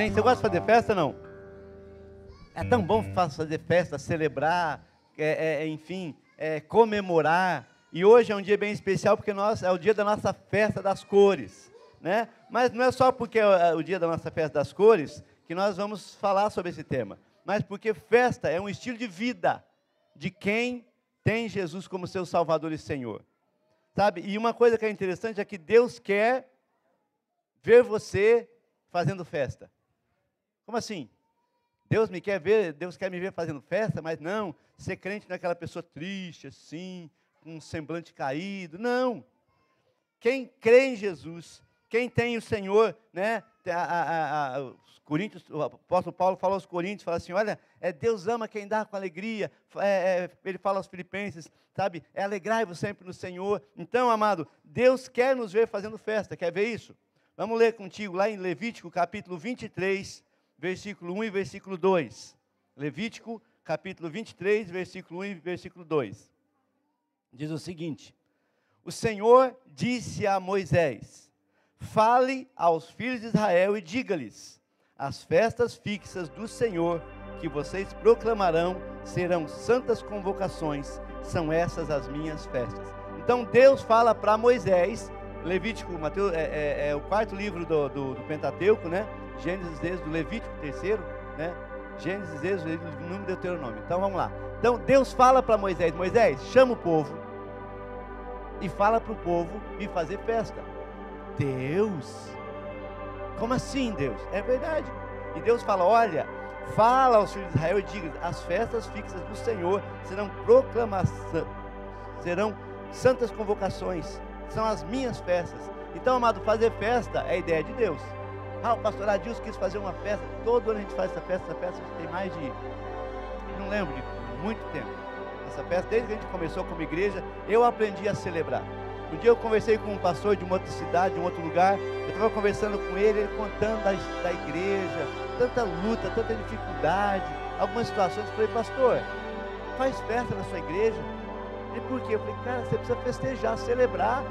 Amém? Você gosta de fazer festa não? É tão bom fazer festa, celebrar, é, é, enfim, é, comemorar. E hoje é um dia bem especial porque nós, é o dia da nossa festa das cores. Né? Mas não é só porque é o dia da nossa festa das cores que nós vamos falar sobre esse tema. Mas porque festa é um estilo de vida de quem tem Jesus como seu Salvador e Senhor. Sabe? E uma coisa que é interessante é que Deus quer ver você fazendo festa. Como assim? Deus me quer ver, Deus quer me ver fazendo festa, mas não, ser crente naquela pessoa triste assim, com um semblante caído. Não. Quem crê em Jesus, quem tem o Senhor, né? A, a, a, os Coríntios, o apóstolo Paulo falou aos Coríntios, fala assim, olha, é, Deus ama quem dá com alegria. É, é, ele fala aos filipenses, sabe? É alegrai-vos sempre no Senhor. Então, amado, Deus quer nos ver fazendo festa. Quer ver isso? Vamos ler contigo lá em Levítico, capítulo 23, versículo 1 e versículo 2. Levítico, capítulo 23, versículo 1 e versículo 2. Diz o seguinte: O Senhor disse a Moisés: Fale aos filhos de Israel e diga-lhes: As festas fixas do Senhor que vocês proclamarão serão santas convocações, são essas as minhas festas. Então Deus fala para Moisés Levítico, Mateus, é, é, é, o quarto livro do, do, do, Pentateuco, né? Gênesis, Êxodo, Levítico, terceiro, né? Gênesis, Êxodo, número Deuteronômio. Então vamos lá. Então Deus fala para Moisés: Moisés, chama o povo e fala para o povo vir fazer festa. Deus, como assim, Deus? É verdade. E Deus fala: Olha, fala aos filhos de Israel e diga: as festas fixas do Senhor serão proclamação, serão santas convocações são as minhas festas. Então, amado, fazer festa é ideia de Deus. Ah, o pastor Adilson quis fazer uma festa. Todo ano a gente faz essa festa. Essa festa tem mais de, não lembro, de muito tempo. Essa festa, desde que a gente começou como igreja, eu aprendi a celebrar. Um dia eu conversei com um pastor de uma outra cidade, de um outro lugar. Eu estava conversando com ele, ele contando da, da igreja, tanta luta, tanta dificuldade, algumas situações. Eu falei, pastor, faz festa na sua igreja. E por quê? Eu falei, cara, você precisa festejar, celebrar.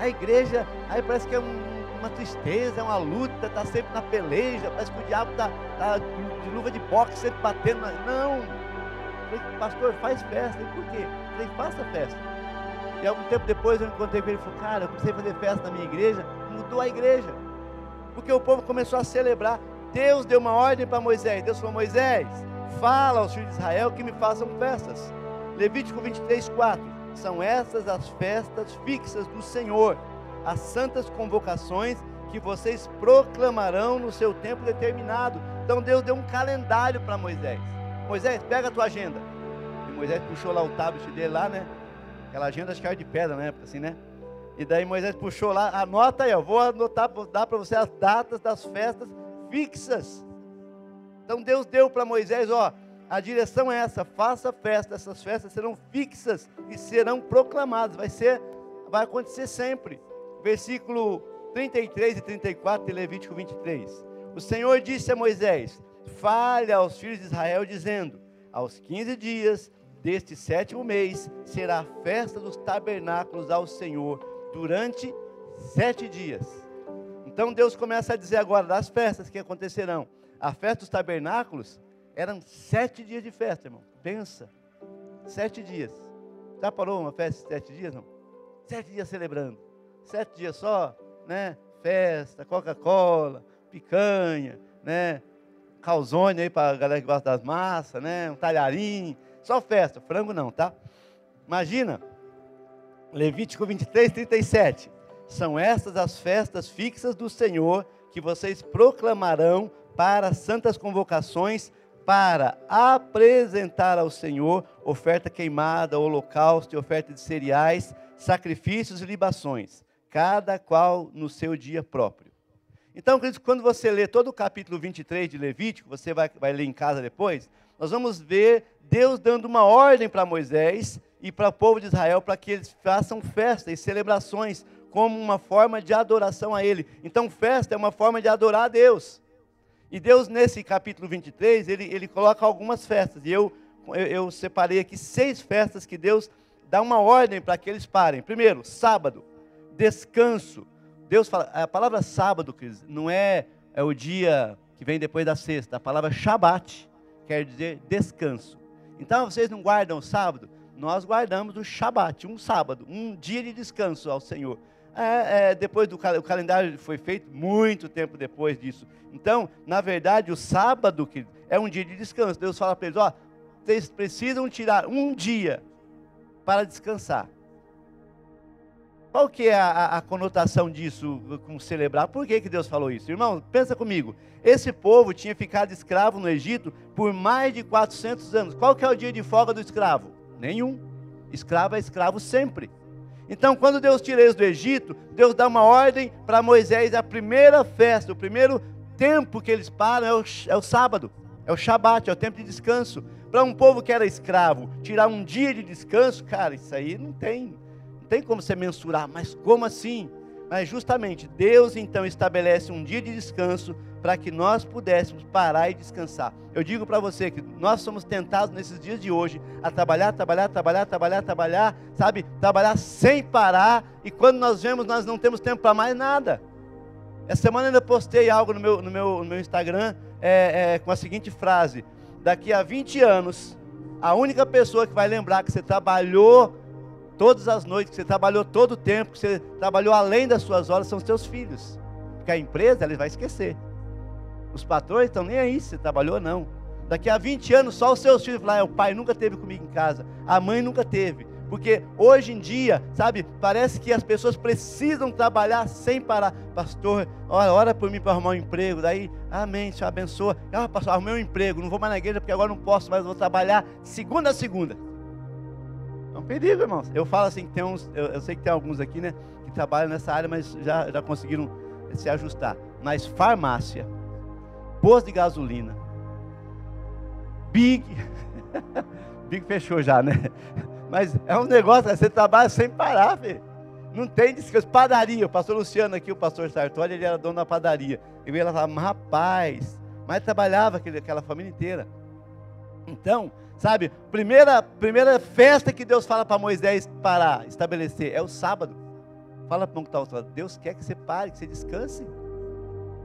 A igreja, aí parece que é um, uma tristeza, é uma luta, está sempre na peleja, parece que o diabo está tá de luva de boxe, sempre batendo. Na... Não! Falei, pastor, faz festa. E por quê? Falei, faça festa. E algum tempo depois eu encontrei com ele e falei, cara, eu comecei a fazer festa na minha igreja, mudou a igreja. Porque o povo começou a celebrar. Deus deu uma ordem para Moisés. Deus falou, Moisés, fala aos filhos de Israel que me façam festas. Levítico 23, 4. São essas as festas fixas do Senhor, as santas convocações que vocês proclamarão no seu tempo determinado. Então Deus deu um calendário para Moisés. Moisés, pega a tua agenda. E Moisés puxou lá o tablet dele lá, né? Aquela agenda acho que era de pedra na época, assim, né? E daí Moisés puxou lá, anota aí, eu vou anotar, vou dar para você as datas das festas fixas. Então Deus deu para Moisés, ó, a direção é essa: faça festa. Essas festas serão fixas e serão proclamadas. Vai ser, vai acontecer sempre. Versículo 33 e 34 de Levítico 23. O Senhor disse a Moisés: Fale aos filhos de Israel, dizendo: Aos 15 dias deste sétimo mês será a festa dos tabernáculos ao Senhor durante sete dias. Então Deus começa a dizer agora das festas que acontecerão. A festa dos tabernáculos eram sete dias de festa, irmão. Pensa. Sete dias. Já parou uma festa de sete dias, não? Sete dias celebrando. Sete dias só, né? Festa, Coca-Cola, picanha, né? Calzone aí para a galera que gosta das massas, né? Um talharim. Só festa. Frango não, tá? Imagina. Levítico 23, 37. São estas as festas fixas do Senhor que vocês proclamarão para santas convocações para apresentar ao Senhor oferta queimada, holocausto e oferta de cereais, sacrifícios e libações, cada qual no seu dia próprio. Então, quando você lê todo o capítulo 23 de Levítico, você vai, vai ler em casa depois, nós vamos ver Deus dando uma ordem para Moisés e para o povo de Israel para que eles façam festas e celebrações como uma forma de adoração a Ele. Então, festa é uma forma de adorar a Deus. E Deus, nesse capítulo 23, ele, ele coloca algumas festas. E eu, eu, eu separei aqui seis festas que Deus dá uma ordem para que eles parem. Primeiro, sábado, descanso. Deus fala, a palavra sábado, não é é o dia que vem depois da sexta. A palavra Shabat quer dizer descanso. Então vocês não guardam o sábado? Nós guardamos o Shabat, um sábado, um dia de descanso ao Senhor. É, é, depois do o calendário foi feito muito tempo depois disso. Então, na verdade, o sábado que é um dia de descanso. Deus fala para eles: ó, vocês precisam tirar um dia para descansar. Qual que é a, a, conotação disso com celebrar? Por que, que Deus falou isso? Irmão, pensa comigo. Esse povo tinha ficado escravo no Egito por mais de 400 anos. Qual que é o dia de folga do escravo? Nenhum. Escravo é escravo sempre. Então, quando Deus tira eles do Egito, Deus dá uma ordem para Moisés, a primeira festa, o primeiro tempo que eles param é o, é o sábado, é o Shabat, é o tempo de descanso. Para um povo que era escravo, tirar um dia de descanso, cara, isso aí não tem não tem como você mensurar, mas como assim? Mas justamente Deus então estabelece um dia de descanso para que nós pudéssemos parar e descansar. Eu digo para você que nós somos tentados nesses dias de hoje a trabalhar, trabalhar, trabalhar, trabalhar, trabalhar, sabe? Trabalhar sem parar e quando nós vemos nós não temos tempo para mais nada. Essa semana ainda postei algo no meu, no meu, no meu Instagram é, é, com a seguinte frase: Daqui a 20 anos, a única pessoa que vai lembrar que você trabalhou todas as noites, que você trabalhou todo o tempo, que você trabalhou além das suas horas, são os seus filhos. Porque a empresa, ela vai esquecer. Os patrões estão nem aí se você trabalhou ou não. Daqui a 20 anos, só os seus filhos falar, ah, o pai nunca teve comigo em casa, a mãe nunca teve. Porque hoje em dia, sabe, parece que as pessoas precisam trabalhar sem parar. Pastor, ora, ora por mim para arrumar um emprego. Daí, amém, Senhor abençoa. Ah, pastor, arrumei um emprego, não vou mais na igreja porque agora não posso mais, vou trabalhar segunda a segunda. É um perigo, irmãos. Eu falo assim, tem uns, eu, eu, sei que tem alguns aqui, né, que trabalham nessa área, mas já, já conseguiram se ajustar. Mas farmácia, posto de gasolina, Big, Big fechou já, né? Mas é um negócio, você trabalha sem parar, filho. Não tem descanso. Padaria, o pastor Luciano aqui, o pastor Sartori, ele era dono da padaria. E ele falava, rapaz, mas trabalhava aquela família inteira. Então, Sabe, primeira, primeira festa que Deus fala para Moisés parar, estabelecer, é o sábado. Fala para o que está lado, Deus quer que você pare, que você descanse.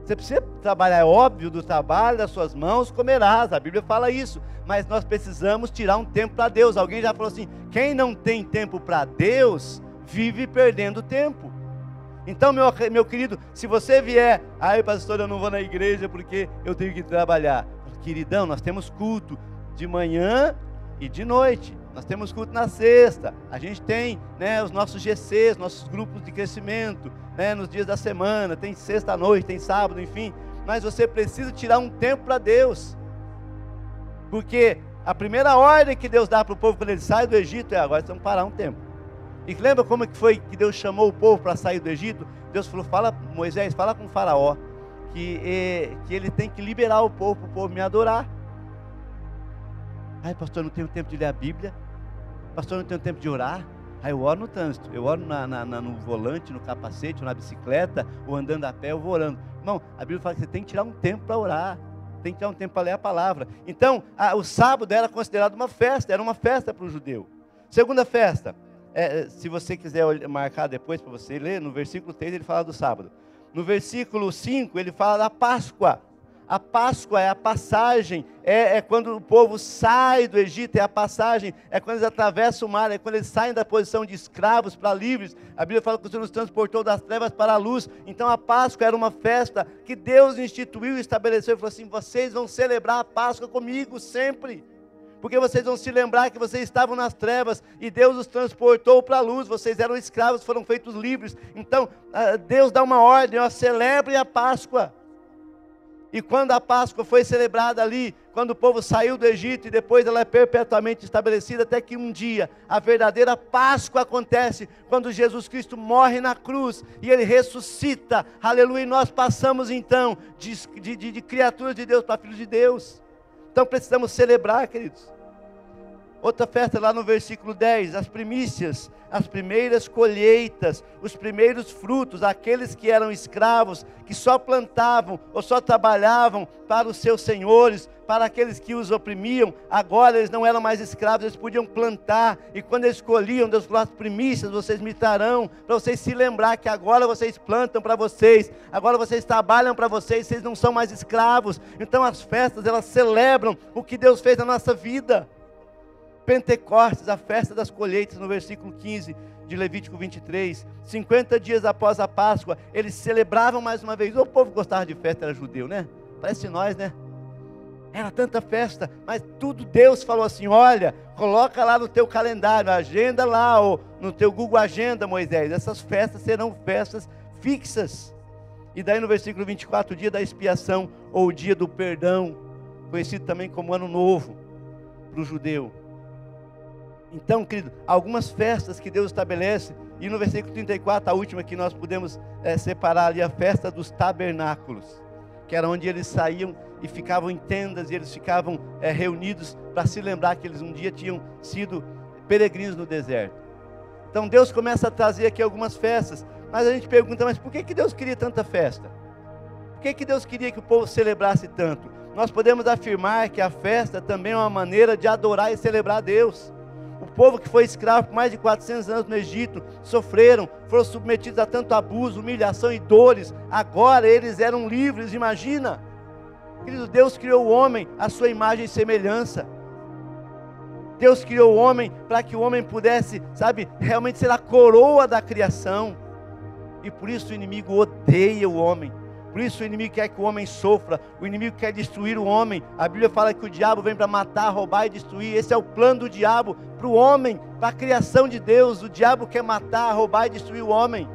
Você precisa trabalhar, é óbvio, do trabalho das suas mãos comerás, a Bíblia fala isso, mas nós precisamos tirar um tempo para Deus. Alguém já falou assim: quem não tem tempo para Deus, vive perdendo tempo. Então, meu, meu querido, se você vier, ai pastor, eu não vou na igreja porque eu tenho que trabalhar. Queridão, nós temos culto, de manhã e de noite. Nós temos culto na sexta. A gente tem né, os nossos GCs, nossos grupos de crescimento, né, nos dias da semana. Tem sexta noite, tem sábado, enfim. Mas você precisa tirar um tempo para Deus. Porque a primeira ordem que Deus dá para o povo quando ele sai do Egito é agora vamos parar um tempo. E lembra como que foi que Deus chamou o povo para sair do Egito? Deus falou: fala, Moisés, fala com o faraó que, eh, que ele tem que liberar o povo para o povo me adorar. Ai, pastor, não tenho tempo de ler a Bíblia. Pastor, não tenho tempo de orar. Aí eu oro no trânsito, eu oro na, na, na, no volante, no capacete, ou na bicicleta, ou andando a pé, eu vou orando. Irmão, a Bíblia fala que você tem que tirar um tempo para orar, tem que tirar um tempo para ler a palavra. Então, a, o sábado era considerado uma festa, era uma festa para o judeu. Segunda festa, é, se você quiser marcar depois para você ler, no versículo 3 ele fala do sábado. No versículo 5 ele fala da Páscoa. A Páscoa é a passagem, é, é, quando o povo sai do Egito, é a passagem, é quando eles atravessam o mar, é quando eles saem da posição de escravos para livres. A Bíblia fala que o Senhor nos transportou das trevas para a luz. Então a Páscoa era uma festa que Deus instituiu estabeleceu. e falou assim: vocês vão celebrar a Páscoa comigo sempre. Porque vocês vão se lembrar que vocês estavam nas trevas e Deus os transportou para a luz. Vocês eram escravos, foram feitos livres. Então, ah, Deus dá uma ordem: ó, celebre a Páscoa. E quando a Páscoa foi celebrada ali, quando o povo saiu do Egito e depois ela é perpetuamente estabelecida, até que um dia a verdadeira Páscoa acontece, quando Jesus Cristo morre na cruz e ele ressuscita, aleluia, e nós passamos então de, de, de, de criaturas de Deus para filhos de Deus. Então precisamos celebrar, queridos. Outra festa lá no versículo 10, as primícias, as primeiras colheitas, os primeiros frutos, aqueles que eram escravos, que só plantavam ou só trabalhavam para os seus senhores, para aqueles que os oprimiam, agora eles não eram mais escravos, eles podiam plantar, e quando eles colhiam, Deus falou: as primícias vocês me para vocês se lembrar que agora vocês plantam para vocês, agora vocês trabalham para vocês, vocês não são mais escravos. Então as festas, elas celebram o que Deus fez na nossa vida. Pentecostes, a festa das colheitas, no versículo 15 de Levítico 23. 50 dias após a Páscoa, eles celebravam mais uma vez. O povo gostava de festa, era judeu, né? Parece nós, né? Era tanta festa, mas tudo Deus falou assim: olha, coloca lá no teu calendário, agenda lá, ou no teu Google Agenda, Moisés. Essas festas serão festas fixas. E daí no versículo 24, o dia da expiação, ou o dia do perdão, conhecido também como Ano Novo para o judeu. Então, querido, algumas festas que Deus estabelece, e no versículo 34, a última que nós podemos é, separar ali, a festa dos tabernáculos, que era onde eles saíam e ficavam em tendas, e eles ficavam é, reunidos para se lembrar que eles um dia tinham sido peregrinos no deserto. Então Deus começa a trazer aqui algumas festas, mas a gente pergunta, mas por que, que Deus queria tanta festa? Por que, que Deus queria que o povo celebrasse tanto? Nós podemos afirmar que a festa também é uma maneira de adorar e celebrar Deus. O povo que foi escravo por mais de 400 anos no Egito sofreram, foram submetidos a tanto abuso, humilhação e dores. Agora eles eram livres, imagina. Querido, Deus criou o homem à sua imagem e semelhança. Deus criou o homem para que o homem pudesse, sabe, realmente ser a coroa da criação. E por isso o inimigo odeia o homem. Por isso o inimigo quer que o homem sofra, o inimigo quer destruir o homem. A Bíblia fala que o diabo vem para matar, roubar e destruir. Esse é o plano do diabo para o homem, para a criação de Deus. O diabo quer matar, roubar e destruir o homem.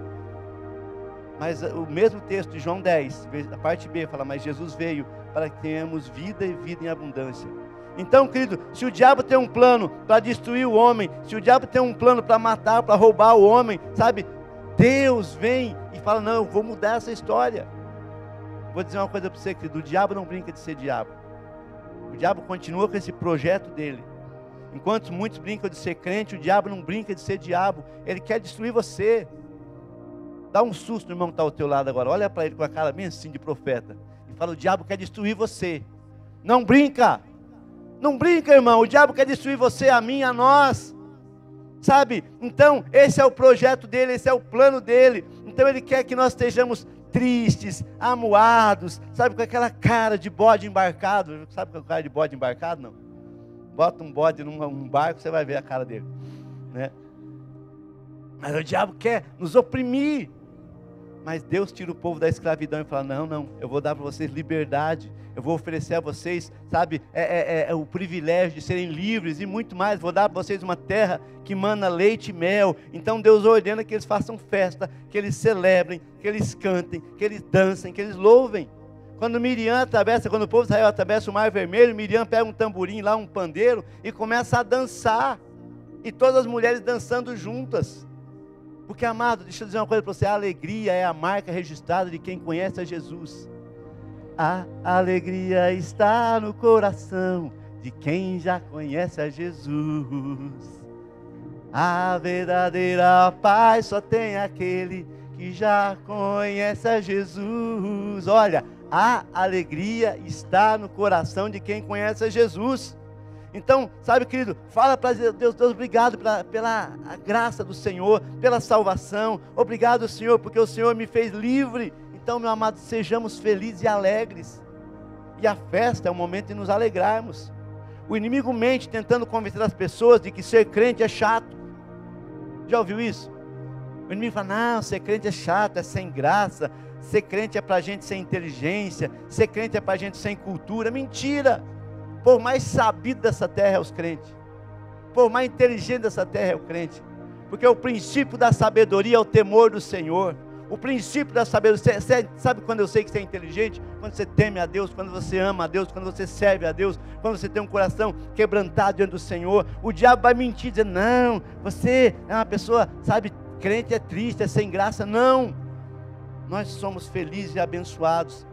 Mas o mesmo texto de João 10, a parte B, fala: Mas Jesus veio para que tenhamos vida e vida em abundância. Então, querido, se o diabo tem um plano para destruir o homem, se o diabo tem um plano para matar, para roubar o homem, sabe? Deus vem e fala: Não, eu vou mudar essa história. Vou dizer uma coisa para você, querido: o diabo não brinca de ser diabo. O diabo continua com esse projeto dele. Enquanto muitos brincam de ser crente, o diabo não brinca de ser diabo. Ele quer destruir você. Dá um susto no irmão que está ao teu lado agora. Olha para ele com a cara bem assim de profeta. E fala: o diabo quer destruir você. Não brinca. Não brinca, irmão. O diabo quer destruir você, a mim, a nós. Sabe? Então, esse é o projeto dele, esse é o plano dele. Então, ele quer que nós estejamos tristes, amuados, sabe, com aquela cara de bode embarcado. Sabe com a cara de bode embarcado? Não. Bota um bode num barco, você vai ver a cara dele. Né? Mas o diabo quer nos oprimir. Mas Deus tira o povo da escravidão e fala: Não, não, eu vou dar para vocês liberdade, eu vou oferecer a vocês, sabe, é, é, é, é, o privilégio de serem livres e muito mais. Vou dar para vocês uma terra que mana leite e mel. Então Deus ordena que eles façam festa, que eles celebrem, que eles cantem, que eles dancem, que eles louvem. Quando Miriam atravessa, quando o povo de Israel atravessa o Mar Vermelho, Miriam pega um tamborim lá, um pandeiro, e começa a dançar. E todas as mulheres dançando juntas. Porque, amado, deixa eu dizer uma coisa para você: a alegria é a marca registrada de quem conhece a Jesus. A alegria está no coração de quem já conhece a Jesus. A verdadeira paz só tem aquele que já conhece a Jesus. Olha, a alegria está no coração de quem conhece a Jesus. Então, sabe, querido, fala para Deus, Deus, obrigado pela, pela graça do Senhor, pela salvação. Obrigado, Senhor, porque o Senhor me fez livre. Então, meu amado, sejamos felizes e alegres. E a festa é o momento de nos alegrarmos. O inimigo mente tentando convencer as pessoas de que ser crente é chato. Já ouviu isso? O inimigo fala: não, ser crente é chato, é sem graça. Ser crente é para gente sem inteligência. Ser crente é para gente sem cultura. Mentira! Povo mais sabido dessa terra é os crentes. Povo mais inteligente dessa terra é o crente. Porque o princípio da sabedoria é o temor do Senhor. O princípio da sabedoria, você, sabe quando eu sei que você é inteligente? Quando você teme a Deus, quando você ama a Deus, quando você serve a Deus, quando você tem um coração quebrantado diante do Senhor. O diabo vai mentir, dizendo: Não, você é uma pessoa, sabe, crente é triste, é sem graça. Não, nós somos felizes e abençoados,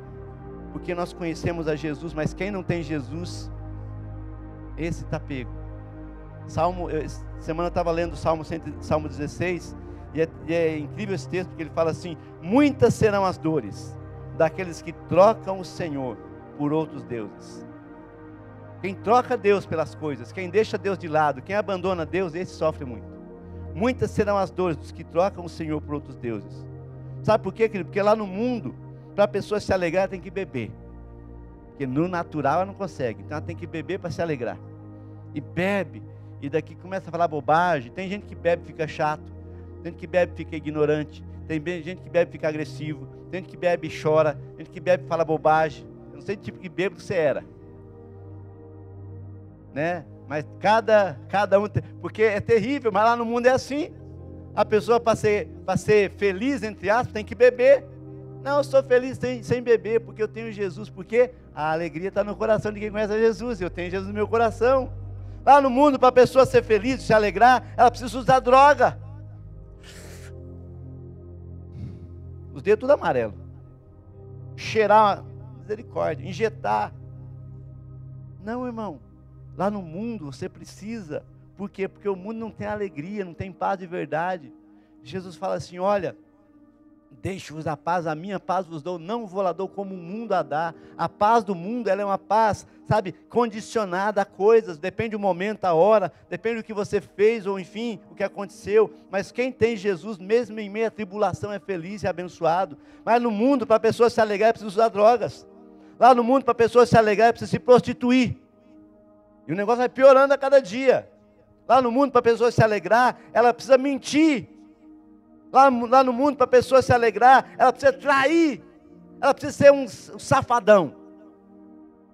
porque nós conhecemos a Jesus, mas quem não tem Jesus, esse está pego. Salmo, semana eu estava lendo Salmo, Salmo 16, e é, e é incrível esse texto, porque ele fala assim: Muitas serão as dores daqueles que trocam o Senhor por outros deuses. Quem troca Deus pelas coisas, quem deixa Deus de lado, quem abandona Deus, esse sofre muito. Muitas serão as dores dos que trocam o Senhor por outros deuses. Sabe por quê, querido? Porque lá no mundo, para a pessoa se alegrar, tem que beber. Porque no natural ela não consegue. Então ela tem que beber para se alegrar. E bebe. E daqui começa a falar bobagem. Tem gente que bebe fica chato. Tem gente que bebe fica ignorante. Tem gente que bebe fica agressivo. Tem gente que bebe chora. Tem gente que bebe fala bobagem. Eu não sei que tipo de bêbado que você era. Né? Mas cada, cada um. Porque é terrível, mas lá no mundo é assim. A pessoa, para ser, ser feliz, entre aspas, tem que beber. Não, eu sou feliz sem, sem beber, porque eu tenho Jesus. Porque a alegria está no coração de quem conhece Jesus. Eu tenho Jesus no meu coração. Lá no mundo, para a pessoa ser feliz, se alegrar, ela precisa usar droga. Os dedos tudo amarelo. Cheirar, misericórdia, injetar. Não, irmão. Lá no mundo você precisa. Por quê? Porque o mundo não tem alegria, não tem paz de verdade. Jesus fala assim: olha, deixe-vos a paz, a minha paz vos dou, não vou lá dou como o mundo a dá. A paz do mundo, ela é uma paz, sabe, condicionada a coisas, depende do momento, a hora, depende do que você fez, ou enfim, o que aconteceu. Mas quem tem Jesus, mesmo em meio à tribulação, é feliz e abençoado. Mas no mundo, para a pessoa se alegrar, é preciso usar drogas. Lá no mundo, para a pessoa se alegrar, é preciso se prostituir. E o negócio vai piorando a cada dia. Lá no mundo, para a pessoa se alegrar, ela precisa mentir. Lá, lá no mundo, para a pessoa se alegrar, ela precisa trair. Ela precisa ser um, um safadão.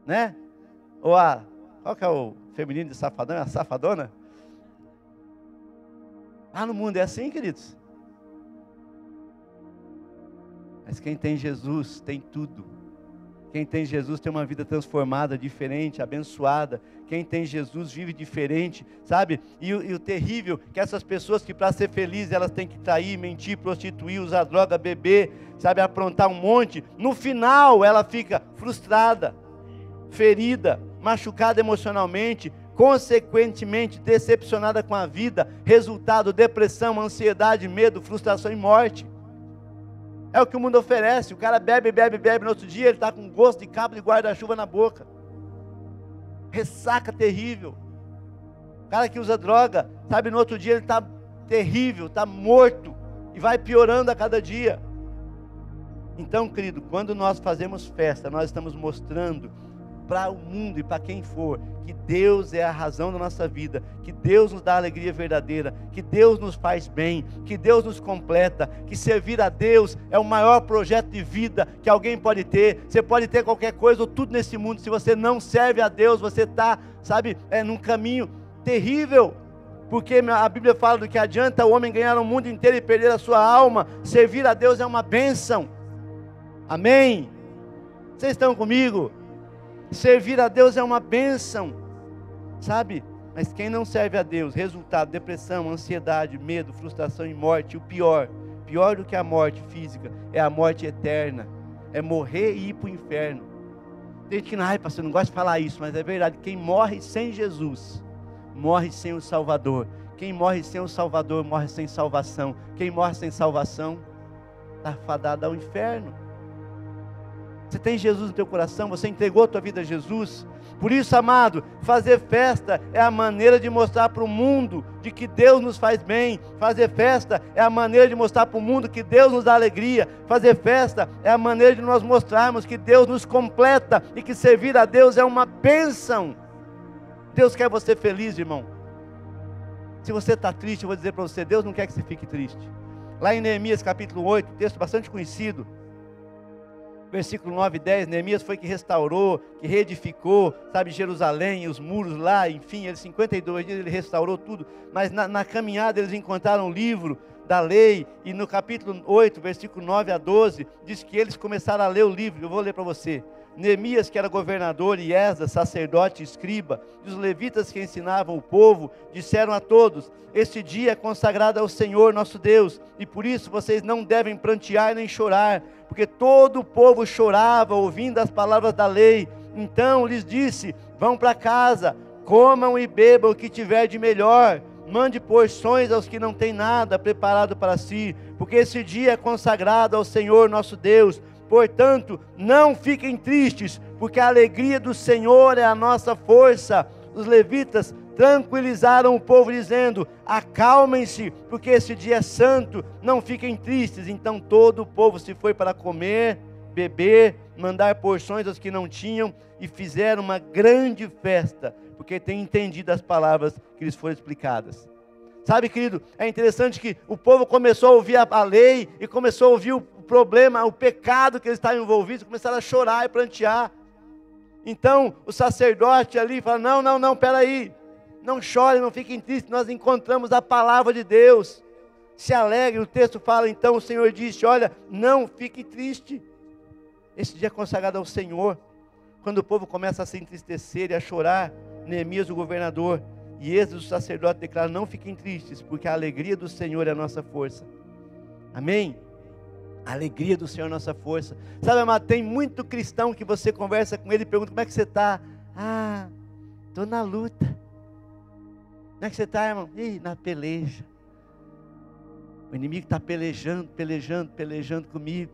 Né? Ou a. Qual que é o feminino de safadão? É a safadona? Lá no mundo é assim, queridos. Mas quem tem Jesus tem tudo. Quem tem Jesus tem uma vida transformada, diferente, abençoada. Quem tem Jesus vive diferente, sabe? E, e o terrível que essas pessoas que para ser felizes elas têm que trair, mentir, prostituir, usar droga, beber, sabe, aprontar um monte. No final ela fica frustrada, ferida, machucada emocionalmente, consequentemente decepcionada com a vida. Resultado: depressão, ansiedade, medo, frustração e morte. É o que o mundo oferece. O cara bebe, bebe, bebe. No outro dia ele está com gosto de cabo de guarda-chuva na boca. Ressaca terrível. O cara que usa droga, sabe, no outro dia ele está terrível, está morto. E vai piorando a cada dia. Então, querido, quando nós fazemos festa, nós estamos mostrando para o mundo e para quem for, que Deus é a razão da nossa vida, que Deus nos dá alegria verdadeira, que Deus nos faz bem, que Deus nos completa, que servir a Deus é o maior projeto de vida que alguém pode ter. Você pode ter qualquer coisa ou tudo nesse mundo, se você não serve a Deus, você está, sabe, é num caminho terrível. Porque a Bíblia fala do que adianta o homem ganhar o mundo inteiro e perder a sua alma. Servir a Deus é uma bênção. Amém? Vocês estão comigo? Servir a Deus é uma bênção, sabe? Mas quem não serve a Deus, resultado, depressão, ansiedade, medo, frustração e morte, o pior, pior do que a morte física, é a morte eterna, é morrer e ir para o inferno. Tem gente que, ai, pastor, não gosta de falar isso, mas é verdade. Quem morre sem Jesus, morre sem o Salvador. Quem morre sem o Salvador, morre sem salvação. Quem morre sem salvação, está fadado ao inferno. Você tem Jesus no teu coração, você entregou a tua vida a Jesus. Por isso, amado, fazer festa é a maneira de mostrar para o mundo de que Deus nos faz bem. Fazer festa é a maneira de mostrar para o mundo que Deus nos dá alegria. Fazer festa é a maneira de nós mostrarmos que Deus nos completa e que servir a Deus é uma bênção. Deus quer você feliz, irmão. Se você está triste, eu vou dizer para você: Deus não quer que você fique triste. Lá em Neemias capítulo 8, texto bastante conhecido versículo 9 e 10, Neemias foi que restaurou, que reedificou, sabe, Jerusalém, os muros lá, enfim, ele 52 dias ele restaurou tudo, mas na, na caminhada eles encontraram um livro da lei, e no capítulo 8, versículo 9 a 12, diz que eles começaram a ler o livro, eu vou ler para você. Neemias, que era governador, e Esdras, sacerdote e escriba, e os levitas que ensinavam o povo, disseram a todos: Este dia é consagrado ao Senhor nosso Deus, e por isso vocês não devem prantear nem chorar, porque todo o povo chorava ouvindo as palavras da lei. Então lhes disse: Vão para casa, comam e bebam o que tiver de melhor, mande porções aos que não têm nada preparado para si, porque esse dia é consagrado ao Senhor nosso Deus. Portanto, não fiquem tristes, porque a alegria do Senhor é a nossa força. Os levitas tranquilizaram o povo, dizendo: Acalmem-se, porque esse dia é santo, não fiquem tristes. Então todo o povo se foi para comer, beber, mandar porções aos que não tinham, e fizeram uma grande festa, porque têm entendido as palavras que lhes foram explicadas. Sabe, querido, é interessante que o povo começou a ouvir a, a lei e começou a ouvir o problema, o pecado que eles estavam envolvidos, começaram a chorar e plantear. Então o sacerdote ali fala: Não, não, não, peraí, não chore, não fiquem tristes, nós encontramos a palavra de Deus. Se alegre, o texto fala então: o Senhor disse: Olha, não fique triste. Esse dia é consagrado ao Senhor. Quando o povo começa a se entristecer e a chorar, Neemias, o governador, e Êxodo, o sacerdote, declara: Não fiquem tristes, porque a alegria do Senhor é a nossa força. Amém? A alegria do Senhor é a nossa força. Sabe, amado, tem muito cristão que você conversa com ele e pergunta: Como é que você está? Ah, estou na luta. Como é que você está, irmão? Ih, na peleja. O inimigo está pelejando, pelejando, pelejando comigo,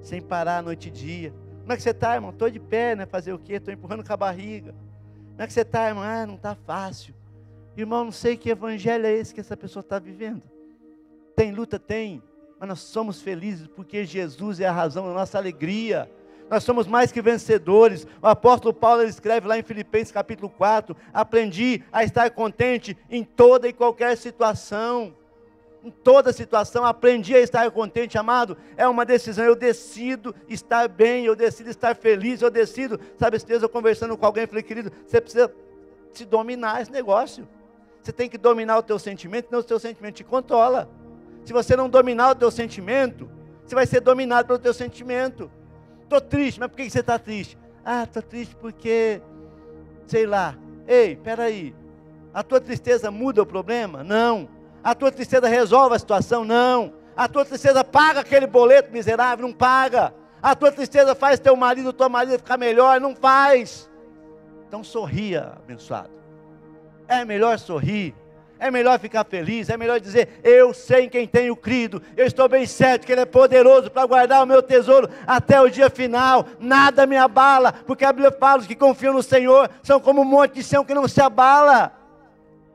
sem parar noite e dia. Como é que você está, irmão? Estou de pé, né? Fazer o quê? Estou empurrando com a barriga. Como é que você está, irmão? Ah, não está fácil. Irmão, não sei que evangelho é esse que essa pessoa está vivendo. Tem luta? Tem. Mas nós somos felizes porque Jesus é a razão da nossa alegria. Nós somos mais que vencedores. O apóstolo Paulo escreve lá em Filipenses capítulo 4: Aprendi a estar contente em toda e qualquer situação. Em toda situação, aprendi a estar contente, amado. É uma decisão. Eu decido estar bem, eu decido estar feliz, eu decido. Sabe, esse eu conversando com alguém, falei, querido, você precisa se dominar esse negócio. Você tem que dominar o teu sentimento, senão o teu sentimento te controla. Se você não dominar o teu sentimento, você vai ser dominado pelo teu sentimento. Estou triste, mas por que você está triste? Ah, estou triste porque, sei lá. Ei, peraí. A tua tristeza muda o problema? Não. A tua tristeza resolve a situação? Não. A tua tristeza paga aquele boleto miserável? Não paga. A tua tristeza faz teu marido, tua marido ficar melhor? Não faz. Então sorria, abençoado. É melhor sorrir é melhor ficar feliz, é melhor dizer: Eu sei em quem tenho crido, eu estou bem certo que Ele é poderoso para guardar o meu tesouro até o dia final, nada me abala, porque a Bíblia fala: os que confiam no Senhor são como um monte de céu que não se abala.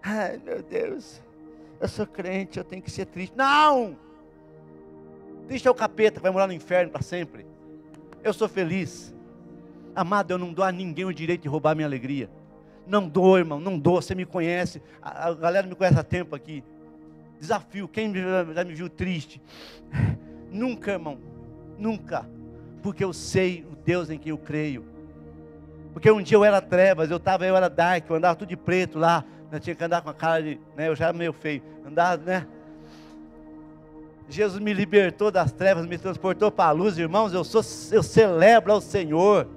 Ai meu Deus, eu sou crente, eu tenho que ser triste. Não! Triste é o capeta que vai morar no inferno para sempre. Eu sou feliz. Amado, eu não dou a ninguém o direito de roubar minha alegria. Não dou, irmão, não dou. Você me conhece. A, a galera me conhece há tempo aqui. Desafio. Quem já me viu triste? Nunca, irmão. Nunca. Porque eu sei o Deus em quem eu creio. Porque um dia eu era trevas, eu estava, eu era dark, eu andava tudo de preto lá. Eu tinha que andar com a cara de. Né, eu já era meio feio. Andava, né? Jesus me libertou das trevas, me transportou para a luz, irmãos. Eu sou, eu celebro ao Senhor.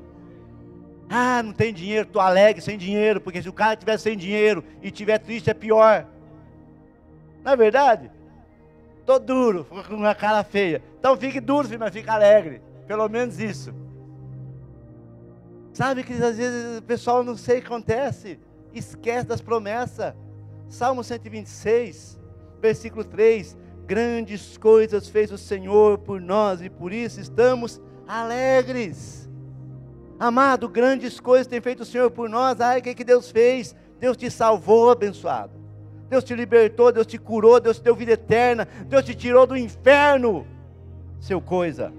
Ah, não tem dinheiro, estou alegre sem dinheiro, porque se o cara estiver sem dinheiro e estiver triste é pior. Não é verdade? Estou duro, com uma cara feia. Então fique duro, mas fique alegre. Pelo menos isso. Sabe que às vezes o pessoal não sei o que acontece, esquece das promessas. Salmo 126, versículo 3: Grandes coisas fez o Senhor por nós e por isso estamos alegres. Amado, grandes coisas tem feito o Senhor por nós. Ai, o que, que Deus fez? Deus te salvou, abençoado. Deus te libertou, Deus te curou, Deus te deu vida eterna, Deus te tirou do inferno. Seu coisa.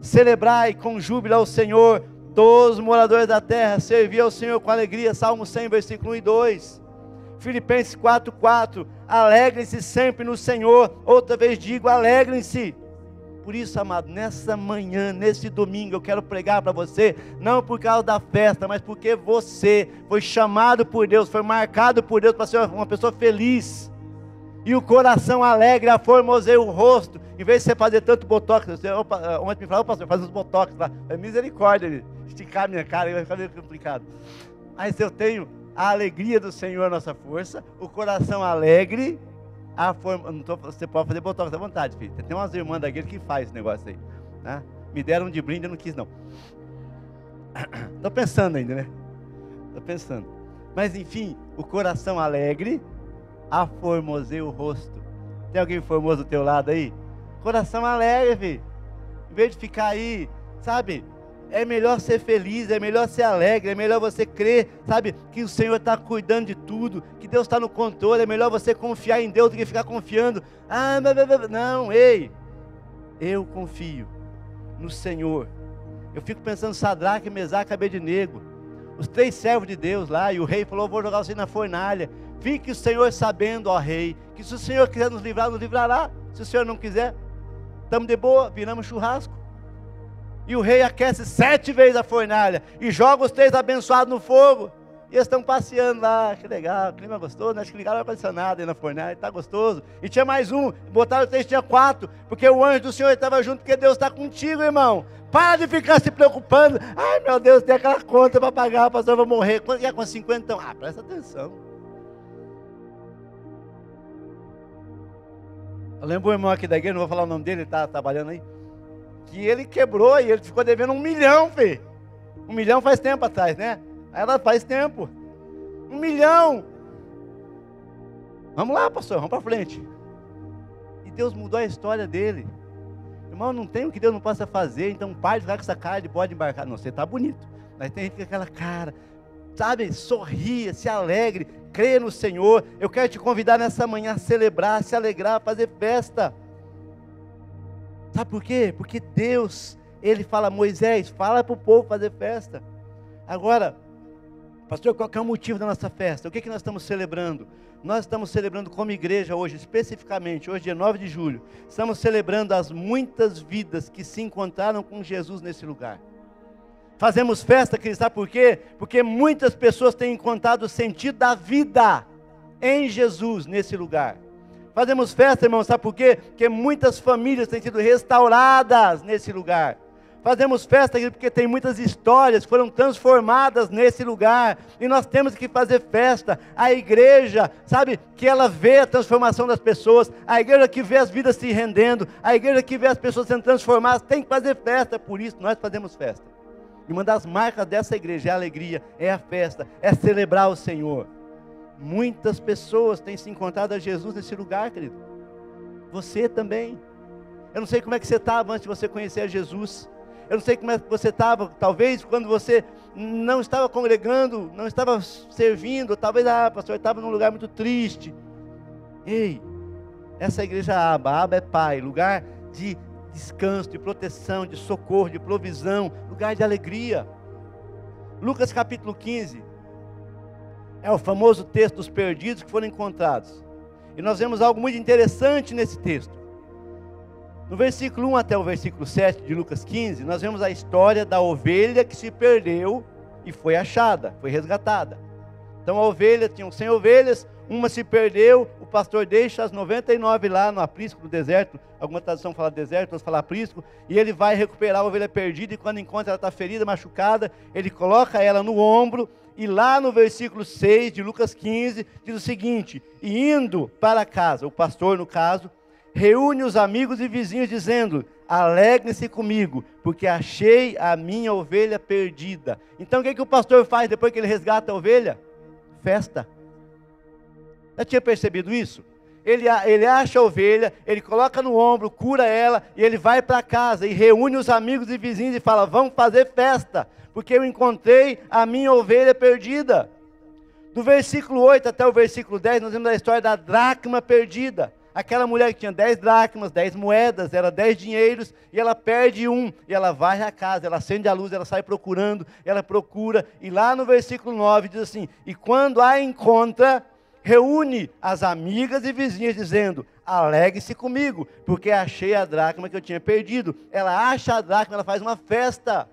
Celebrai com júbilo ao Senhor, todos os moradores da terra, servir ao Senhor com alegria. Salmo 100, versículo 1 e 2. Filipenses 4, 4. Alegrem-se sempre no Senhor. Outra vez digo, alegrem-se. Por isso, amado, nessa manhã, nesse domingo, eu quero pregar para você, não por causa da festa, mas porque você foi chamado por Deus, foi marcado por Deus para ser uma pessoa feliz. E o coração alegre, aformoseia o rosto. Em vez de você fazer tanto botox, você, opa, ontem me falou, pastor, faz uns botox lá. É misericórdia, esticar minha cara, vai ficar meio complicado. Mas eu tenho a alegria do Senhor, a nossa força, o coração alegre a forma, não tô, você pode fazer botox à vontade, filho. Tem umas irmãs da igreja que faz esse negócio aí. Né? Me deram de brinde, eu não quis não. Estou pensando ainda, né? Estou pensando. Mas enfim, o coração alegre aformoseia o rosto. Tem alguém formoso do teu lado aí? Coração alegre, filho. Em vez de ficar aí, sabe? É melhor ser feliz, é melhor ser alegre, é melhor você crer, sabe, que o Senhor está cuidando de tudo, que Deus está no controle, é melhor você confiar em Deus do que ficar confiando. Ah, não, ei, eu confio no Senhor. Eu fico pensando Sadraque, Mesaque Abednego, os três servos de Deus lá, e o rei falou: Vou jogar você na fornalha. Fique o Senhor sabendo, ó rei, que se o Senhor quiser nos livrar, nos livrará. Se o Senhor não quiser, estamos de boa, viramos churrasco. E o rei aquece sete vezes a fornalha e joga os três abençoados no fogo. E eles estão passeando lá, que legal, clima gostoso, né? acho que ligaram ar-condicionado aí na fornalha, está gostoso. E tinha mais um, botaram três, tinha quatro, porque o anjo do Senhor estava junto, porque Deus está contigo, irmão. Para de ficar se preocupando. Ai meu Deus, tem aquela conta para pagar, pastor vai morrer. Quanto é com 50? Então? Ah, presta atenção. Eu lembro irmão aqui da igreja, não vou falar o nome dele, ele está trabalhando aí que ele quebrou e ele ficou devendo um milhão, filho. Um milhão faz tempo atrás, né? Ela faz tempo. Um milhão. Vamos lá, pastor, vamos para frente. E Deus mudou a história dele. Irmão, não tem o que Deus não possa fazer, então pare de ficar com essa cara de pode embarcar. Não, você está bonito. Mas tem gente com aquela cara, sabe, sorria, se alegre, crê no Senhor. Eu quero te convidar nessa manhã a celebrar, se alegrar, fazer festa. Sabe por quê? Porque Deus, Ele fala, Moisés, fala para o povo fazer festa. Agora, pastor, qual é o motivo da nossa festa? O que, que nós estamos celebrando? Nós estamos celebrando como igreja hoje, especificamente, hoje dia 9 de julho, estamos celebrando as muitas vidas que se encontraram com Jesus nesse lugar. Fazemos festa, queridos, sabe por quê? Porque muitas pessoas têm encontrado o sentido da vida em Jesus nesse lugar. Fazemos festa, irmão, sabe por quê? Porque muitas famílias têm sido restauradas nesse lugar. Fazemos festa porque tem muitas histórias que foram transformadas nesse lugar. E nós temos que fazer festa. A igreja, sabe, que ela vê a transformação das pessoas. A igreja que vê as vidas se rendendo. A igreja que vê as pessoas sendo transformadas. Tem que fazer festa. Por isso nós fazemos festa. E uma das marcas dessa igreja é a alegria, é a festa, é celebrar o Senhor. Muitas pessoas têm se encontrado a Jesus nesse lugar, querido. Você também. Eu não sei como é que você estava antes de você conhecer a Jesus. Eu não sei como é que você estava, talvez quando você não estava congregando, não estava servindo, talvez, ah, pastor, eu estava num lugar muito triste. Ei, essa igreja aba, aba é pai, lugar de descanso, de proteção, de socorro, de provisão, lugar de alegria. Lucas capítulo 15, é o famoso texto dos perdidos que foram encontrados. E nós vemos algo muito interessante nesse texto. No versículo 1 até o versículo 7 de Lucas 15, nós vemos a história da ovelha que se perdeu e foi achada, foi resgatada. Então a ovelha, tinham 100 ovelhas, uma se perdeu, o pastor deixa as 99 lá no aprisco do deserto, alguma tradução fala deserto, outras fala aprisco, e ele vai recuperar a ovelha perdida, e quando encontra ela está ferida, machucada, ele coloca ela no ombro, e lá no versículo 6 de Lucas 15, diz o seguinte: E indo para casa, o pastor, no caso, reúne os amigos e vizinhos, dizendo: Alegrem-se comigo, porque achei a minha ovelha perdida. Então o que, que o pastor faz depois que ele resgata a ovelha? Festa. Já tinha percebido isso? Ele, ele acha a ovelha, ele coloca no ombro, cura ela, e ele vai para casa e reúne os amigos e vizinhos e fala: Vamos fazer festa porque eu encontrei a minha ovelha perdida. Do versículo 8 até o versículo 10, nós vemos a história da dracma perdida. Aquela mulher que tinha 10 dracmas, 10 moedas, era 10 dinheiros, e ela perde um, e ela vai à casa, ela acende a luz, ela sai procurando, ela procura, e lá no versículo 9 diz assim: E quando a encontra, reúne as amigas e vizinhas, dizendo: Alegre-se comigo, porque achei a dracma que eu tinha perdido. Ela acha a dracma, ela faz uma festa.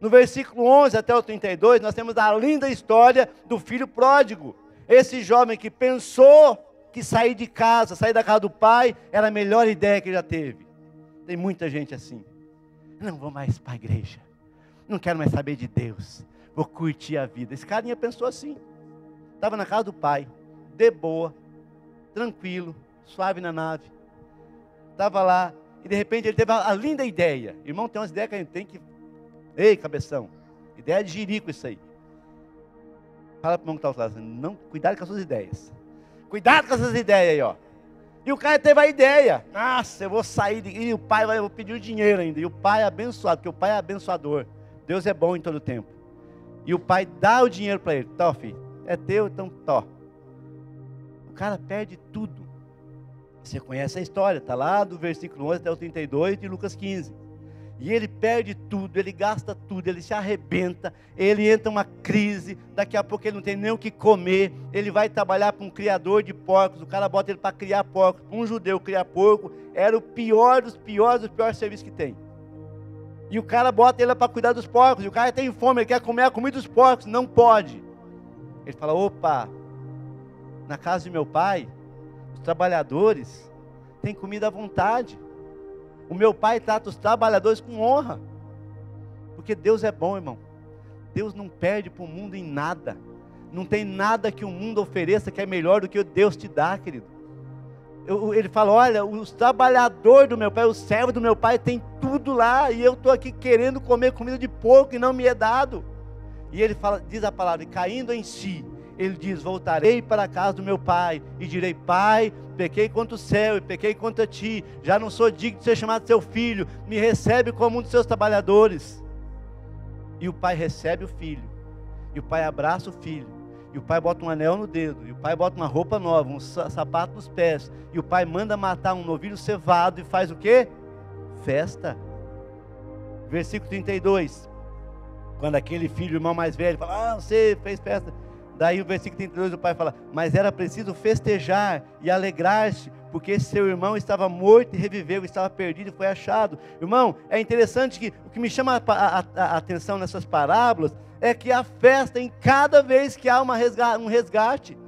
No versículo 11 até o 32, nós temos a linda história do filho pródigo. Esse jovem que pensou que sair de casa, sair da casa do pai, era a melhor ideia que já teve. Tem muita gente assim. Não vou mais para a igreja. Não quero mais saber de Deus. Vou curtir a vida. Esse carinha pensou assim. Estava na casa do pai, de boa, tranquilo, suave na nave. Estava lá, e de repente ele teve a, linda ideia. Irmão, tem umas ideias que a gente tem que Ei, cabeção, ideia de jirico isso aí. Fala para o irmão que está falando, não, cuidado com as suas ideias. Cuidado com essas ideias aí, ó. E o cara teve a ideia. Nossa, eu vou sair. De... E o pai vai, eu vou pedir o dinheiro ainda. E o pai é abençoado, porque o pai é abençoador. Deus é bom em todo tempo. E o pai dá o dinheiro para ele. Tó, filho, é teu, então tó. O cara perde tudo. Você conhece a história, está lá do versículo 11 até o 32 de Lucas 15. E ele perde tudo, ele gasta tudo, ele se arrebenta, ele entra uma crise, daqui a pouco ele não tem nem o que comer, ele vai trabalhar para um criador de porcos, o cara bota ele para criar porcos, um judeu criar porco, era o pior dos piores, dos piores serviços que tem. E o cara bota ele para cuidar dos porcos, e o cara tem fome, ele quer comer a comida dos porcos, não pode. Ele fala: opa, na casa de meu pai, os trabalhadores têm comida à vontade. O meu pai trata os trabalhadores com honra. Porque Deus é bom, irmão. Deus não perde para o mundo em nada. Não tem nada que o mundo ofereça que é melhor do que Deus te dá, querido. Eu, ele fala: Olha, os trabalhadores do meu pai, os servos do meu pai, tem tudo lá. E eu estou aqui querendo comer comida de porco e não me é dado. E ele fala, diz a palavra, caindo em si, ele diz: Voltarei para a casa do meu pai e direi: Pai, pequei contra o céu e pequei contra ti, já não sou digno de ser chamado seu filho, me recebe como um dos seus trabalhadores. E o pai recebe o filho, e o pai abraça o filho, e o pai bota um anel no dedo, e o pai bota uma roupa nova, um sapato nos pés, e o pai manda matar um novilho cevado e faz o que? Festa. Versículo 32. Quando aquele filho, irmão mais velho, fala: Ah, você fez festa. Daí o versículo 32 o pai fala: Mas era preciso festejar e alegrar-se, porque seu irmão estava morto e reviveu, estava perdido e foi achado. Irmão, é interessante que o que me chama a, a, a atenção nessas parábolas é que a festa, em cada vez que há uma resgate, um resgate,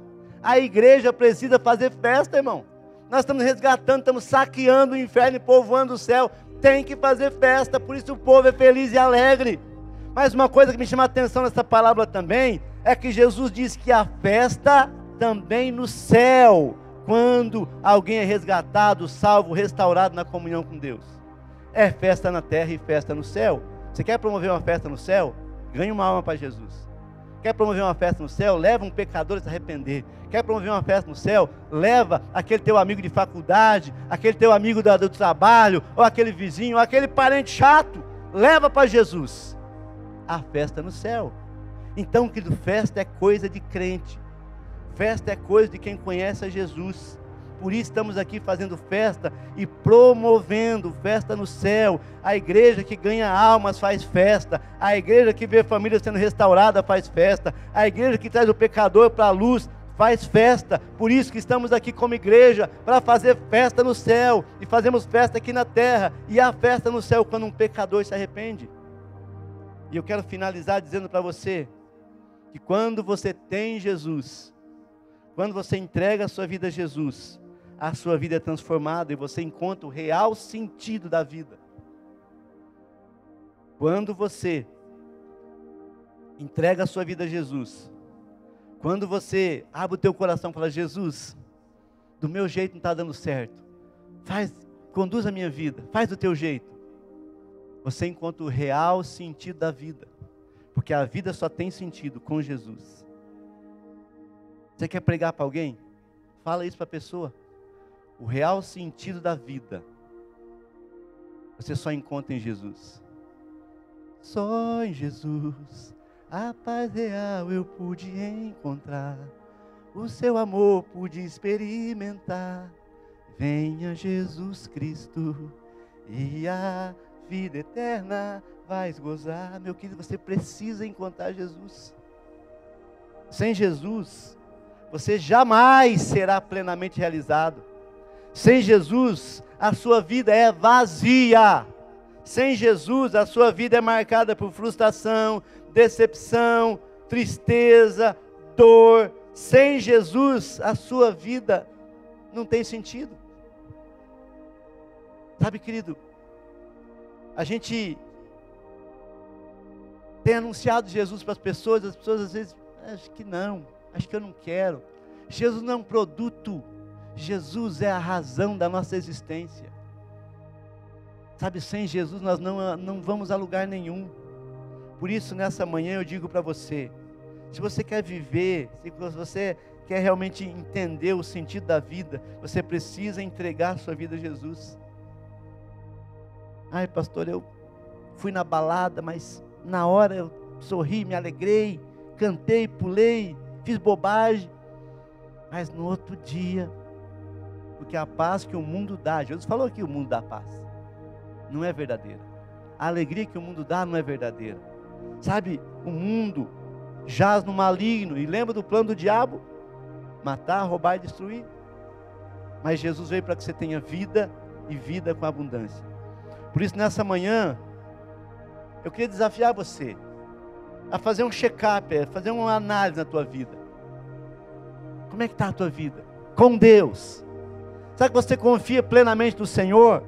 a igreja precisa fazer festa, irmão. Nós estamos resgatando, estamos saqueando o inferno e povoando o céu. Tem que fazer festa, por isso o povo é feliz e alegre. Mas uma coisa que me chama a atenção nessa parábola também é que Jesus diz que a festa também no céu, quando alguém é resgatado, salvo, restaurado na comunhão com Deus. É festa na terra e festa no céu. Você quer promover uma festa no céu? Ganhe uma alma para Jesus. Quer promover uma festa no céu? Leva um pecador a se arrepender. Quer promover uma festa no céu? Leva aquele teu amigo de faculdade, aquele teu amigo do, do trabalho, ou aquele vizinho, ou aquele parente chato. Leva para Jesus. A festa no céu. Então, querido, festa é coisa de crente. Festa é coisa de quem conhece a Jesus. Por isso estamos aqui fazendo festa e promovendo festa no céu. A igreja que ganha almas faz festa. A igreja que vê família sendo restaurada faz festa. A igreja que traz o pecador para a luz faz festa. Por isso que estamos aqui como igreja para fazer festa no céu e fazemos festa aqui na terra. E há festa no céu quando um pecador se arrepende. E eu quero finalizar dizendo para você que quando você tem Jesus, quando você entrega a sua vida a Jesus, a sua vida é transformada e você encontra o real sentido da vida. Quando você entrega a sua vida a Jesus, quando você abre o teu coração e fala, Jesus, do meu jeito não está dando certo, faz, conduz a minha vida, faz do teu jeito. Você encontra o real sentido da vida. Porque a vida só tem sentido com Jesus. Você quer pregar para alguém? Fala isso para a pessoa. O real sentido da vida você só encontra em Jesus. Só em Jesus a paz real eu pude encontrar. O seu amor pude experimentar. Venha Jesus Cristo e a vida eterna vais gozar. Meu querido, você precisa encontrar Jesus. Sem Jesus, você jamais será plenamente realizado. Sem Jesus, a sua vida é vazia. Sem Jesus, a sua vida é marcada por frustração, decepção, tristeza, dor. Sem Jesus, a sua vida não tem sentido. Sabe, querido, a gente tem anunciado Jesus para as pessoas, as pessoas às vezes, acho que não, acho que eu não quero. Jesus não é um produto, Jesus é a razão da nossa existência. Sabe, sem Jesus nós não, não vamos a lugar nenhum. Por isso, nessa manhã eu digo para você: Se você quer viver, se você quer realmente entender o sentido da vida, você precisa entregar sua vida a Jesus. Ai, pastor, eu fui na balada, mas na hora eu sorri, me alegrei, cantei, pulei, fiz bobagem. Mas no outro dia, porque a paz que o mundo dá, Jesus falou que o mundo dá paz, não é verdadeira. A alegria que o mundo dá não é verdadeira. Sabe, o mundo jaz no maligno, e lembra do plano do diabo? Matar, roubar e destruir. Mas Jesus veio para que você tenha vida e vida com abundância. Por isso, nessa manhã, eu queria desafiar você a fazer um check-up, a fazer uma análise na tua vida. Como é que está a tua vida? Com Deus. Será que você confia plenamente no Senhor?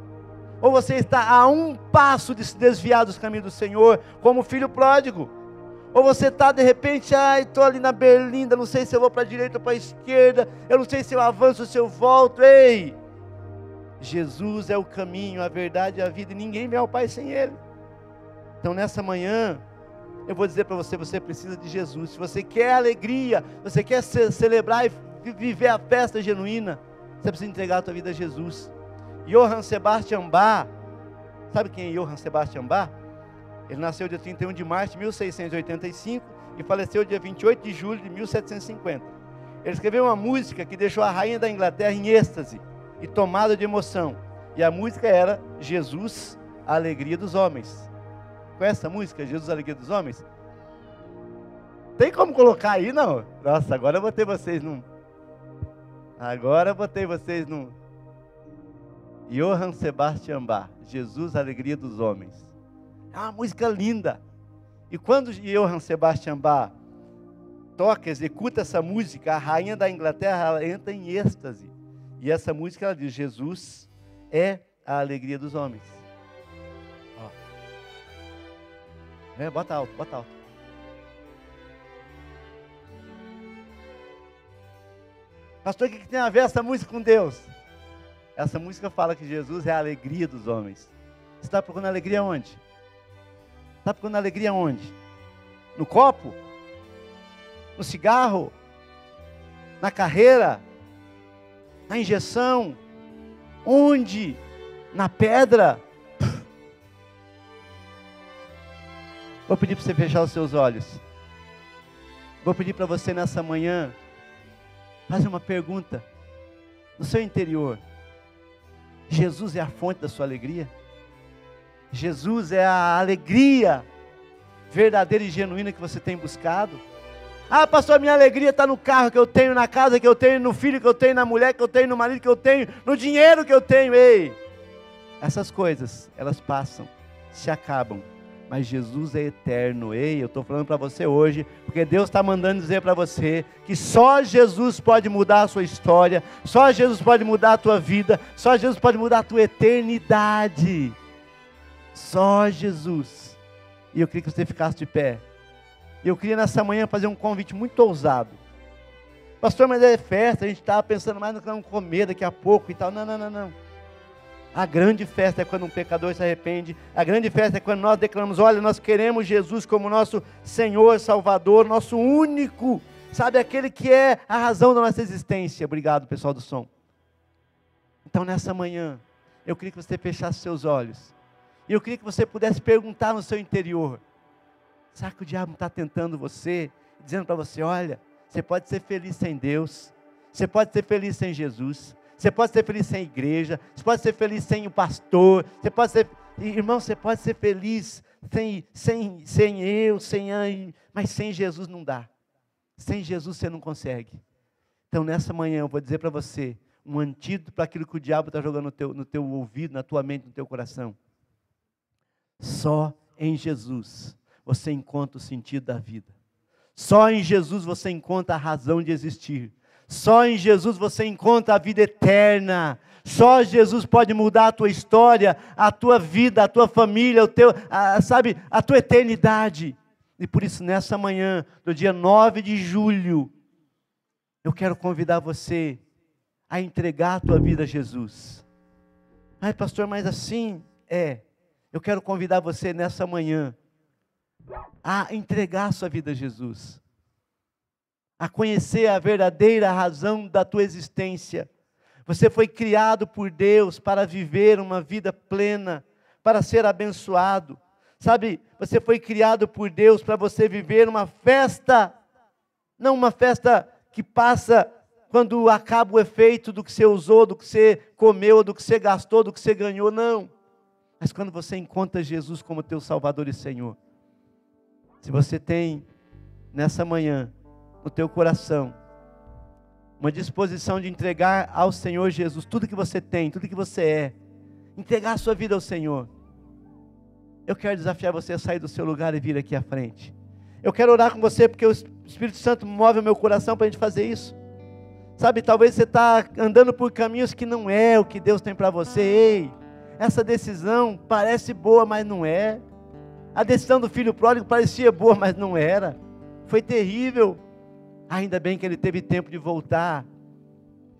Ou você está a um passo de se desviar dos caminhos do Senhor, como filho pródigo? Ou você está de repente, ai, estou ali na berlinda, não sei se eu vou para a direita ou para a esquerda, eu não sei se eu avanço ou se eu volto. Ei! Jesus é o caminho, a verdade e a vida, e ninguém vem ao Pai sem Ele. Então nessa manhã, eu vou dizer para você: você precisa de Jesus. Se você quer alegria, você quer celebrar e viver a festa genuína, você precisa entregar a tua vida a Jesus. Johann Sebastian Bach, sabe quem é Johann Sebastian Bach? Ele nasceu dia 31 de março de 1685 e faleceu dia 28 de julho de 1750. Ele escreveu uma música que deixou a rainha da Inglaterra em êxtase e tomada de emoção. E a música era Jesus, a alegria dos homens. Conhece essa música, Jesus, a alegria dos homens? Tem como colocar aí, não? Nossa, agora eu botei vocês num. Agora eu botei vocês num. Johann Sebastian Bach, Jesus, a alegria dos homens. É uma música linda. E quando Johann Sebastian Bach toca, executa essa música, a rainha da Inglaterra entra em êxtase. E essa música ela diz: Jesus é a alegria dos homens. Ó. É, bota alto, bota alto. Pastor, o que tem a ver essa música com Deus? Essa música fala que Jesus é a alegria dos homens. Você está procurando alegria onde? Está procurando alegria onde? No copo? No cigarro? Na carreira? Na injeção? Onde? Na pedra? Vou pedir para você fechar os seus olhos. Vou pedir para você nessa manhã fazer uma pergunta no seu interior. Jesus é a fonte da sua alegria? Jesus é a alegria verdadeira e genuína que você tem buscado. Ah, pastor, minha alegria está no carro que eu tenho, na casa que eu tenho, no filho que eu tenho, na mulher que eu tenho, no marido que eu tenho, no dinheiro que eu tenho. Ei, essas coisas, elas passam, se acabam. Mas Jesus é eterno. Ei, eu estou falando para você hoje, porque Deus está mandando dizer para você que só Jesus pode mudar a sua história, só Jesus pode mudar a tua vida, só Jesus pode mudar a tua eternidade. Só Jesus. E eu queria que você ficasse de pé. Eu queria nessa manhã fazer um convite muito ousado. Pastor, mas é festa, a gente estava pensando mais no que vamos comer daqui a pouco e tal. Não, não, não, não. A grande festa é quando um pecador se arrepende. A grande festa é quando nós declaramos: olha, nós queremos Jesus como nosso Senhor, Salvador, nosso único, sabe, aquele que é a razão da nossa existência. Obrigado, pessoal do som. Então, nessa manhã, eu queria que você fechasse seus olhos. E eu queria que você pudesse perguntar no seu interior: será que o diabo está tentando você, dizendo para você: olha, você pode ser feliz sem Deus, você pode ser feliz sem Jesus, você pode ser feliz sem igreja, você pode ser feliz sem o pastor, você pode ser, irmão, você pode ser feliz sem, sem, sem eu, sem a, mas sem Jesus não dá. Sem Jesus você não consegue. Então nessa manhã eu vou dizer para você um antídoto para aquilo que o diabo está jogando no teu, no teu ouvido, na tua mente, no teu coração. Só em Jesus você encontra o sentido da vida. Só em Jesus você encontra a razão de existir. Só em Jesus você encontra a vida eterna. Só Jesus pode mudar a tua história, a tua vida, a tua família, o teu, a, sabe, a tua eternidade. E por isso, nessa manhã, do dia 9 de julho, eu quero convidar você a entregar a tua vida a Jesus. Ai, pastor, mas assim é. Eu quero convidar você nessa manhã a entregar sua vida a Jesus. a conhecer a verdadeira razão da tua existência. Você foi criado por Deus para viver uma vida plena, para ser abençoado. Sabe, você foi criado por Deus para você viver uma festa, não uma festa que passa quando acaba o efeito do que você usou, do que você comeu, do que você gastou, do que você ganhou, não. Mas quando você encontra Jesus como teu Salvador e Senhor. Se você tem nessa manhã no teu coração uma disposição de entregar ao Senhor Jesus tudo que você tem, tudo que você é, entregar a sua vida ao Senhor. Eu quero desafiar você a sair do seu lugar e vir aqui à frente. Eu quero orar com você porque o Espírito Santo move o meu coração para a gente fazer isso. Sabe, talvez você está andando por caminhos que não é o que Deus tem para você. Ei, essa decisão parece boa, mas não é. A decisão do filho pródigo parecia boa, mas não era. Foi terrível. Ainda bem que ele teve tempo de voltar.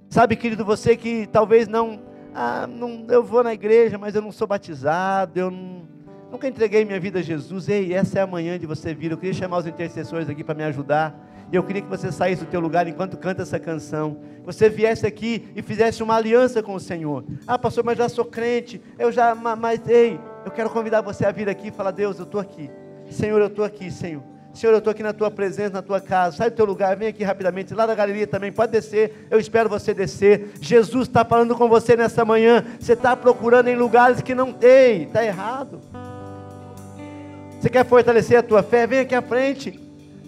Sabe, querido, você que talvez não, ah, não eu vou na igreja, mas eu não sou batizado, eu não, nunca entreguei minha vida a Jesus. Ei, essa é a manhã de você vir. Eu queria chamar os intercessores aqui para me ajudar. E eu queria que você saísse do teu lugar enquanto canta essa canção. Você viesse aqui e fizesse uma aliança com o Senhor. Ah, pastor, mas já sou crente. Eu já, mas ei, eu quero convidar você a vir aqui e falar: Deus, eu estou aqui. Senhor, eu estou aqui, Senhor. Senhor, eu estou aqui na tua presença, na tua casa. Sai do teu lugar, vem aqui rapidamente. Lá da galeria também, pode descer. Eu espero você descer. Jesus está falando com você nessa manhã. Você está procurando em lugares que não tem. Está errado. Você quer fortalecer a tua fé? Vem aqui à frente.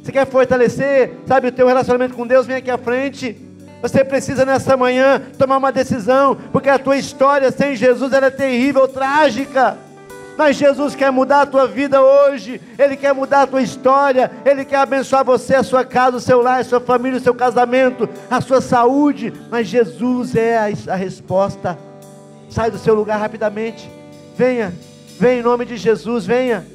Você quer fortalecer, sabe, o teu relacionamento com Deus? Vem aqui à frente. Você precisa nessa manhã tomar uma decisão, porque a tua história sem Jesus é terrível, trágica. Mas Jesus quer mudar a tua vida hoje, Ele quer mudar a tua história, Ele quer abençoar você, a sua casa, o seu lar, a sua família, o seu casamento, a sua saúde. Mas Jesus é a, a resposta. Sai do seu lugar rapidamente. Venha, venha em nome de Jesus, venha.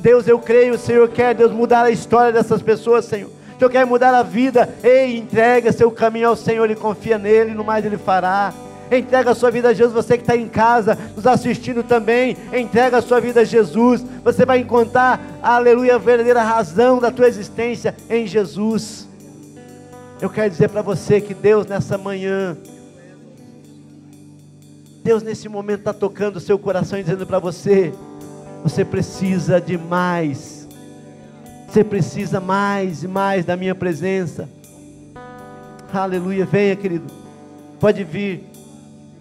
Deus, eu creio, o Senhor quer, Deus, mudar a história dessas pessoas, Senhor. O Senhor quer mudar a vida. Ei, entrega seu caminho ao Senhor e confia nele, no mais ele fará. Entrega a sua vida a Jesus, você que está em casa, nos assistindo também, entrega a sua vida a Jesus. Você vai encontrar, aleluia, a verdadeira razão da tua existência em Jesus. Eu quero dizer para você que Deus nessa manhã, Deus nesse momento está tocando o seu coração e dizendo para você: você precisa de mais. Você precisa mais e mais da minha presença. Aleluia. Venha, querido. Pode vir.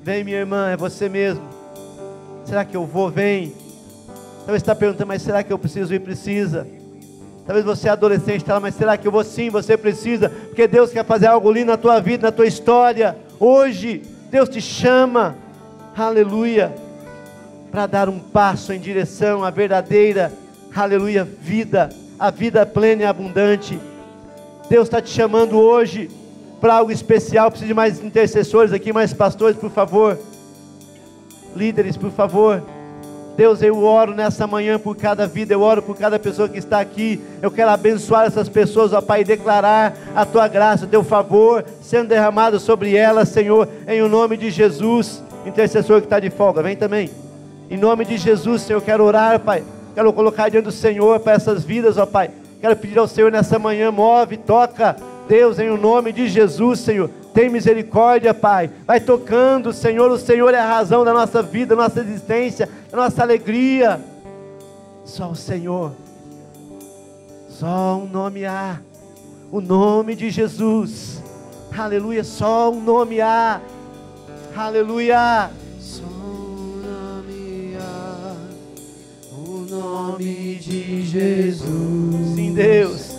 Vem, minha irmã. É você mesmo. Será que eu vou? Vem. Talvez está perguntando, mas será que eu preciso ir? Precisa. Talvez você é adolescente, está lá, mas será que eu vou? Sim, você precisa. Porque Deus quer fazer algo lindo na tua vida, na tua história. Hoje, Deus te chama. Aleluia para dar um passo em direção à verdadeira, aleluia, vida, a vida plena e abundante. Deus está te chamando hoje para algo especial. Preciso de mais intercessores aqui, mais pastores, por favor. Líderes, por favor. Deus, eu oro nessa manhã por cada vida, eu oro por cada pessoa que está aqui. Eu quero abençoar essas pessoas, ó Pai, e declarar a tua graça, o teu favor sendo derramado sobre elas, Senhor, em o nome de Jesus. Intercessor que está de folga, vem também. Em nome de Jesus, Senhor, quero orar, Pai. Quero colocar diante do Senhor para essas vidas, ó Pai. Quero pedir ao Senhor nessa manhã, move, toca, Deus, em o nome de Jesus, Senhor. Tem misericórdia, Pai. Vai tocando, Senhor. O Senhor é a razão da nossa vida, da nossa existência, da nossa alegria. Só o Senhor. Só um nome há. O nome de Jesus. Aleluia. Só um nome há. Aleluia. nome de Jesus. Sim, Deus.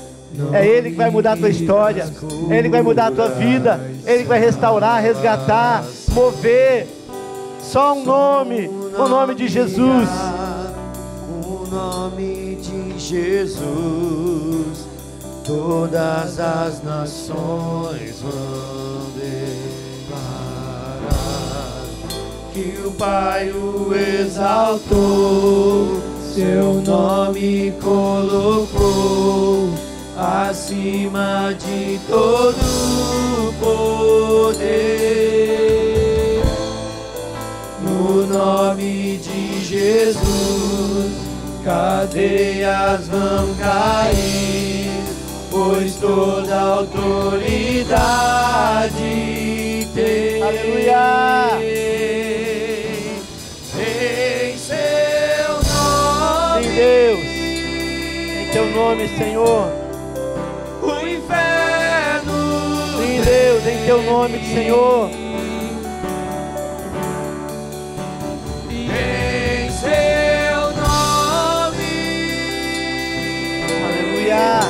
É Ele que vai mudar a tua história. É Ele que vai mudar a tua vida. É Ele que vai restaurar, resgatar, mover. Só um nome, o nome de Jesus. O nome de Jesus. Todas as nações vão declarar que o Pai o exaltou seu nome colocou acima de todo poder. No nome de Jesus, cadeias vão cair, pois toda autoridade tem. Aleluia. Em seu nome. Deus. Em teu nome, Senhor. Em teu nome, Senhor. Em seu nome. Aleluia.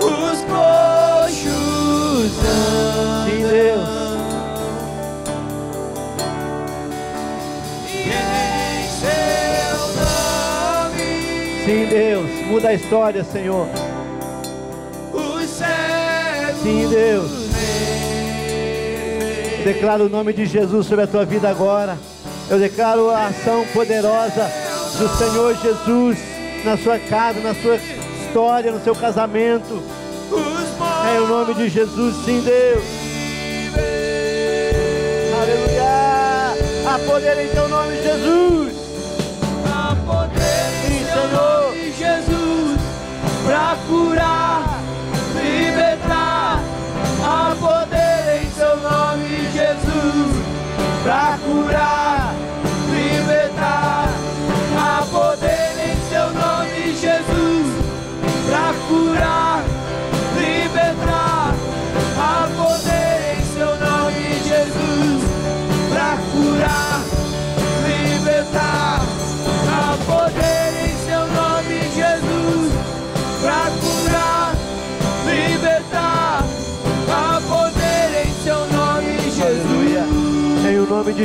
Os coxos Sim, Deus. Em seu nome. Sim, Deus. Muda a história, Senhor. Sim, Deus. Declaro o nome de Jesus sobre a tua vida agora. Eu declaro a ação poderosa do Senhor Jesus na sua casa, na sua história, no seu casamento. É o nome de Jesus, sim, Deus. Aleluia. Há poder em teu nome, Jesus. Há poder Sim, em Senhor. nome, Jesus,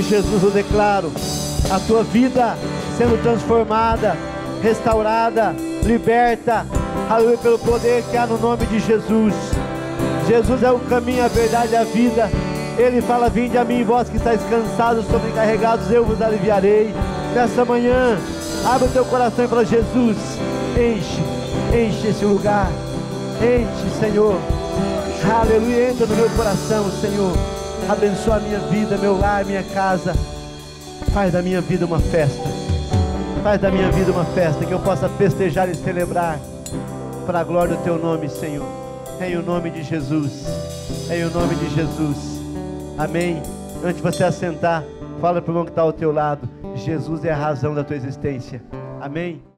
de Jesus eu declaro a tua vida sendo transformada, restaurada, liberta. Aleluia, pelo poder que há no nome de Jesus. Jesus é o caminho, a verdade e a vida. Ele fala: Vinde a mim, vós que estáis cansados, sobrecarregados, eu vos aliviarei. Nessa manhã, abre o teu coração e fala: Jesus, enche, enche esse lugar. Enche, Senhor. Aleluia, entra no meu coração, Senhor. Abençoa a minha vida, meu lar, minha casa. Faz da minha vida uma festa. Faz da minha vida uma festa que eu possa festejar e celebrar para a glória do teu nome, Senhor. Em o nome de Jesus. Em o nome de Jesus. Amém. Antes de você assentar, fala para o irmão que está ao teu lado. Jesus é a razão da tua existência. Amém.